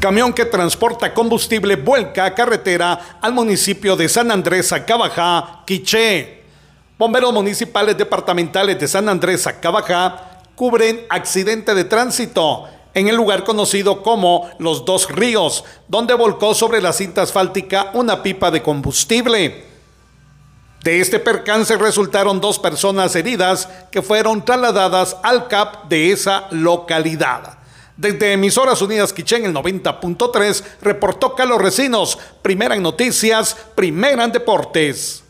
Camión que transporta combustible vuelca a carretera al municipio de San Andrés, Acabajá, Quiché. Bomberos municipales departamentales de San Andrés, Acabajá, cubren accidente de tránsito en el lugar conocido como Los Dos Ríos, donde volcó sobre la cinta asfáltica una pipa de combustible. De este percance resultaron dos personas heridas que fueron trasladadas al CAP de esa localidad. Desde Emisoras Unidas Quichén, el 90.3, reportó Carlos Recinos, primera en noticias, primera en deportes.